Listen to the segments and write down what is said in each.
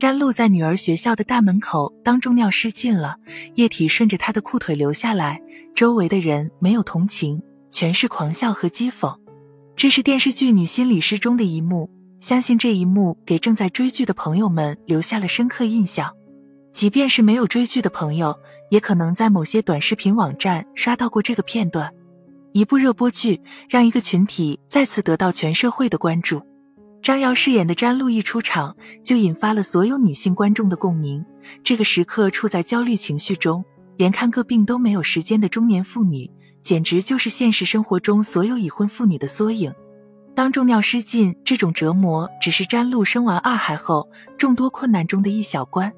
詹露在女儿学校的大门口当众尿失禁了，液体顺着她的裤腿流下来，周围的人没有同情，全是狂笑和讥讽。这是电视剧《女心理师》中的一幕，相信这一幕给正在追剧的朋友们留下了深刻印象。即便是没有追剧的朋友，也可能在某些短视频网站刷到过这个片段。一部热播剧让一个群体再次得到全社会的关注。张瑶饰演的詹露一出场就引发了所有女性观众的共鸣。这个时刻处在焦虑情绪中，连看个病都没有时间的中年妇女，简直就是现实生活中所有已婚妇女的缩影。当众尿失禁这种折磨，只是詹露生完二孩后众多困难中的一小关。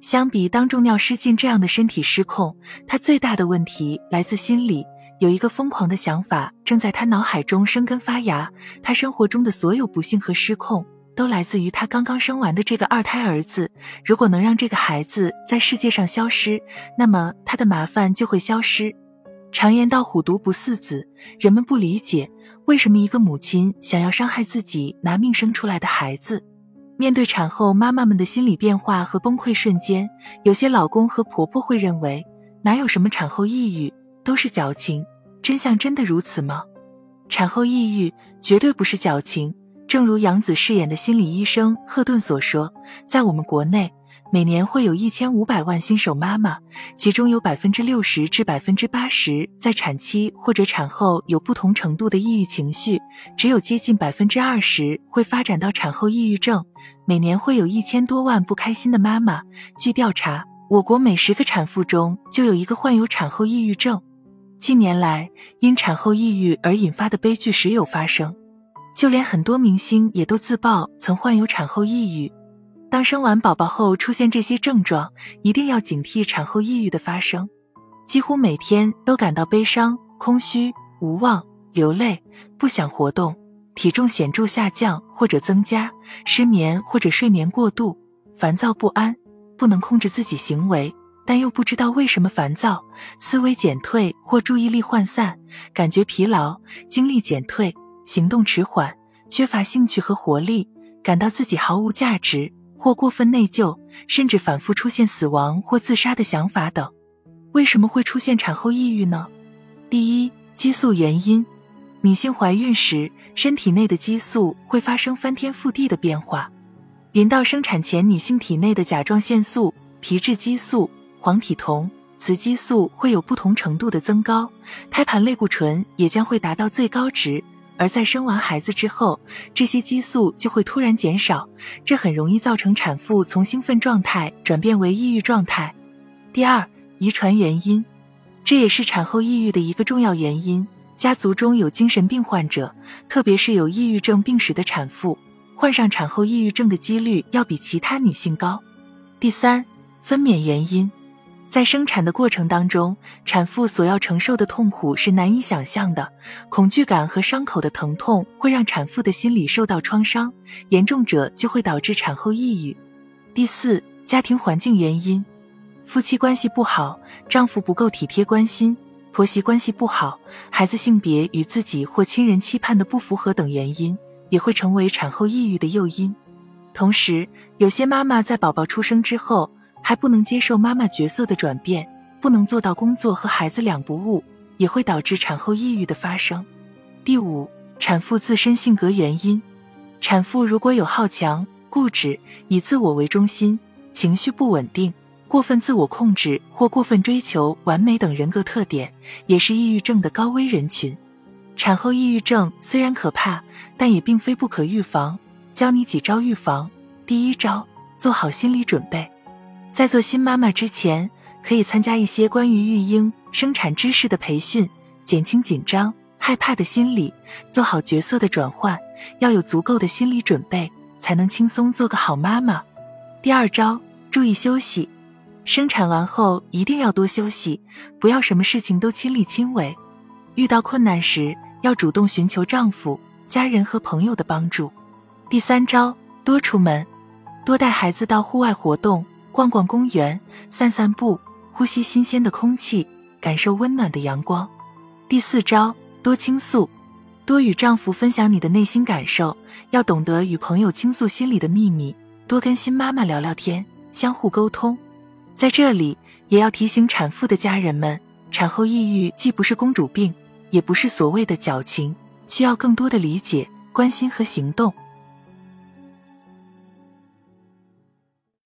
相比当众尿失禁这样的身体失控，她最大的问题来自心理。有一个疯狂的想法正在他脑海中生根发芽，他生活中的所有不幸和失控都来自于他刚刚生完的这个二胎儿子。如果能让这个孩子在世界上消失，那么他的麻烦就会消失。常言道虎毒不食子，人们不理解为什么一个母亲想要伤害自己拿命生出来的孩子。面对产后妈妈们的心理变化和崩溃瞬间，有些老公和婆婆会认为哪有什么产后抑郁。都是矫情，真相真的如此吗？产后抑郁绝对不是矫情。正如杨紫饰演的心理医生赫顿所说，在我们国内，每年会有一千五百万新手妈妈，其中有百分之六十至百分之八十在产期或者产后有不同程度的抑郁情绪，只有接近百分之二十会发展到产后抑郁症。每年会有一千多万不开心的妈妈。据调查，我国每十个产妇中就有一个患有产后抑郁症。近年来，因产后抑郁而引发的悲剧时有发生，就连很多明星也都自曝曾患有产后抑郁。当生完宝宝后出现这些症状，一定要警惕产后抑郁的发生。几乎每天都感到悲伤、空虚、无望、流泪、不想活动，体重显著下降或者增加，失眠或者睡眠过度，烦躁不安，不能控制自己行为。但又不知道为什么烦躁、思维减退或注意力涣散，感觉疲劳、精力减退、行动迟缓、缺乏兴趣和活力，感到自己毫无价值或过分内疚，甚至反复出现死亡或自杀的想法等。为什么会出现产后抑郁呢？第一，激素原因。女性怀孕时，身体内的激素会发生翻天覆地的变化。临到生产前，女性体内的甲状腺素、皮质激素。黄体酮、雌激素会有不同程度的增高，胎盘类固醇也将会达到最高值。而在生完孩子之后，这些激素就会突然减少，这很容易造成产妇从兴奋状态转变为抑郁状态。第二，遗传原因，这也是产后抑郁的一个重要原因。家族中有精神病患者，特别是有抑郁症病史的产妇，患上产后抑郁症的几率要比其他女性高。第三，分娩原因。在生产的过程当中，产妇所要承受的痛苦是难以想象的，恐惧感和伤口的疼痛会让产妇的心理受到创伤，严重者就会导致产后抑郁。第四，家庭环境原因，夫妻关系不好，丈夫不够体贴关心，婆媳关系不好，孩子性别与自己或亲人期盼的不符合等原因，也会成为产后抑郁的诱因。同时，有些妈妈在宝宝出生之后。还不能接受妈妈角色的转变，不能做到工作和孩子两不误，也会导致产后抑郁的发生。第五，产妇自身性格原因，产妇如果有好强、固执、以自我为中心、情绪不稳定、过分自我控制或过分追求完美等人格特点，也是抑郁症的高危人群。产后抑郁症虽然可怕，但也并非不可预防。教你几招预防。第一招，做好心理准备。在做新妈妈之前，可以参加一些关于育婴、生产知识的培训，减轻紧张、害怕的心理，做好角色的转换。要有足够的心理准备，才能轻松做个好妈妈。第二招，注意休息。生产完后一定要多休息，不要什么事情都亲力亲为。遇到困难时，要主动寻求丈夫、家人和朋友的帮助。第三招，多出门，多带孩子到户外活动。逛逛公园，散散步，呼吸新鲜的空气，感受温暖的阳光。第四招，多倾诉，多与丈夫分享你的内心感受，要懂得与朋友倾诉心里的秘密，多跟新妈妈聊聊天，相互沟通。在这里，也要提醒产妇的家人们，产后抑郁既不是公主病，也不是所谓的矫情，需要更多的理解、关心和行动。